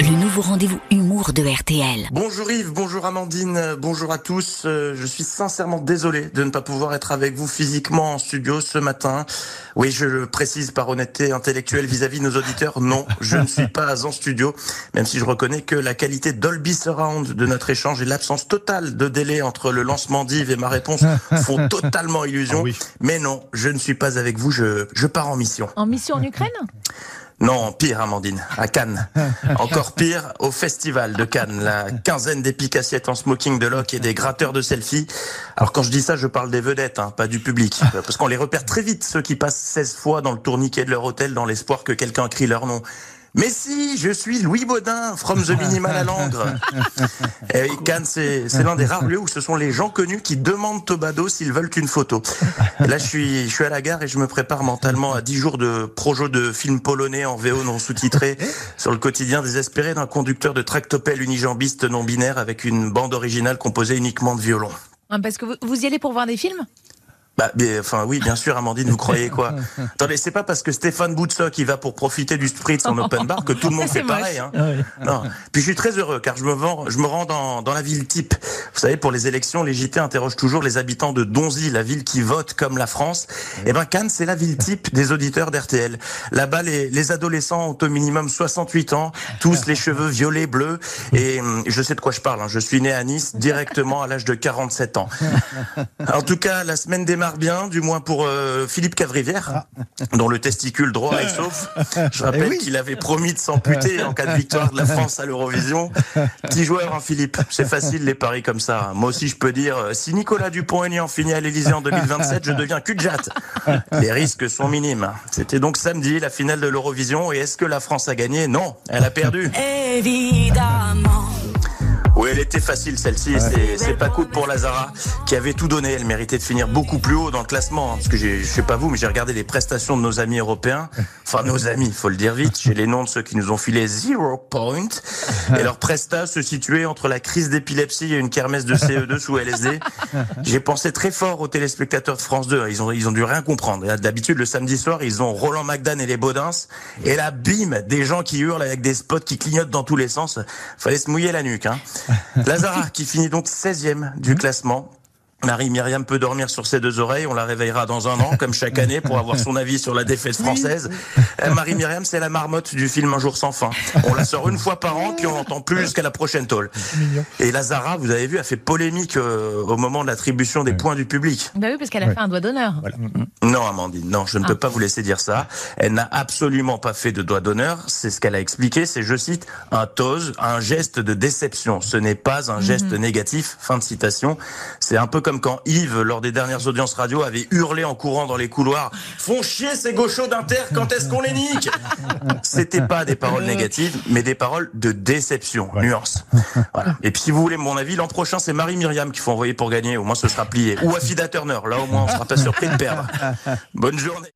le nouveau rendez-vous humour de RTL. Bonjour Yves, bonjour Amandine, bonjour à tous. Euh, je suis sincèrement désolé de ne pas pouvoir être avec vous physiquement en studio ce matin. Oui, je le précise par honnêteté intellectuelle vis-à-vis de nos auditeurs. Non, je ne suis pas en studio, même si je reconnais que la qualité Dolby Surround de notre échange et l'absence totale de délai entre le lancement d'Yves et ma réponse font totalement illusion. Mais non, je ne suis pas avec vous, je, je pars en mission. En mission en Ukraine? Non, pire, Amandine, à Cannes. Encore pire, au festival de Cannes. La quinzaine d'épicassiettes en smoking de loc et des gratteurs de selfies. Alors quand je dis ça, je parle des vedettes, hein, pas du public. Parce qu'on les repère très vite, ceux qui passent 16 fois dans le tourniquet de leur hôtel dans l'espoir que quelqu'un crie leur nom. Mais si, je suis Louis Baudin, from the minimal à Langres. Et oui, Cannes, c'est c'est l'un des rares lieux où ce sont les gens connus qui demandent au badaud s'ils veulent une photo. Et là, je suis, je suis à la gare et je me prépare mentalement à 10 jours de projo de film polonais en VO non sous-titré sur le quotidien désespéré d'un conducteur de tractopelle unijambiste non binaire avec une bande originale composée uniquement de violons. Ah, Parce que vous, vous y allez pour voir des films? Bah, mais, enfin, oui, bien sûr, Amandine, vous croyez quoi? Attendez, c'est pas parce que Stéphane Boutsock qui va pour profiter du spritz en open bar que tout le monde fait pareil. Hein. Non. Puis je suis très heureux car je me, vends, je me rends dans, dans la ville type. Vous savez, pour les élections, les JT interrogent toujours les habitants de Donzy, la ville qui vote comme la France. Eh ben, Cannes, c'est la ville type des auditeurs d'RTL. Là-bas, les, les adolescents ont au minimum 68 ans, tous les cheveux violets, bleus. Et hum, je sais de quoi je parle. hein. Je suis né à Nice directement à l'âge de 47 ans. En tout cas, la semaine démarre bien, du moins pour euh, Philippe Cavrivière, dont le testicule droit est sauf. Je rappelle oui. qu'il avait promis de s'amputer en cas de victoire de la France à l'Eurovision. Petit joueur, hein, Philippe. C'est facile les paris comme ça. Moi aussi, je peux dire, euh, si Nicolas Dupont-Aignan finit à l'Elysée en 2027, je deviens cul de jatte. Les risques sont minimes. C'était donc samedi, la finale de l'Eurovision. Et est-ce que la France a gagné? Non, elle a perdu. Évidemment. Oui, elle était facile celle-ci. C'est- C'est pas cool pour Lazara qui avait tout donné. Elle méritait de finir beaucoup plus haut dans le classement. hein, parce que j'ai- je sais pas vous, mais j'ai regardé les prestations de nos amis européens. Enfin, nos amis, faut le dire vite. J'ai les noms de ceux qui nous ont filé zero point. Et leurs prestats se situaient entre la crise d'épilepsie et une kermesse de CE2 sous LSD. J'ai pensé très fort aux téléspectateurs de France 2. Ils ont, ils ont dû rien comprendre. D'habitude, le samedi soir, ils ont Roland McDan et les Baudins. Et là, bim, des gens qui hurlent avec des spots qui clignotent dans tous les sens. Fallait se mouiller la nuque. Hein. Lazara, qui finit donc 16e du classement. Marie-Myriam peut dormir sur ses deux oreilles, on la réveillera dans un an, comme chaque année, pour avoir son avis sur la défaite française. Euh, Marie-Myriam, c'est la marmotte du film Un jour sans fin. On la sort une fois par an, puis on l'entend plus jusqu'à la prochaine tôle. Et Lazara, vous avez vu, a fait polémique euh, au moment de l'attribution des points du public. Bah oui, parce qu'elle a fait un doigt d'honneur. Non, Amandine, non, je ne peux pas vous laisser dire ça. Elle n'a absolument pas fait de doigt d'honneur. C'est ce qu'elle a expliqué. C'est, je cite, un tose, un geste de déception. Ce n'est pas un geste négatif. Fin de citation. C'est un peu comme quand Yves, lors des dernières audiences radio, avait hurlé en courant dans les couloirs Font chier ces gauchos d'Inter, quand est-ce qu'on les nique? C'était pas des paroles négatives, mais des paroles de déception. Nuance. Voilà. Et puis, si vous voulez mon avis, l'an prochain, c'est Marie-Myriam qu'il faut envoyer pour gagner. Au moins, ce sera plié. Ou Afida Turner. Là, au moins, on sera pas surpris de perdre. Bonne journée.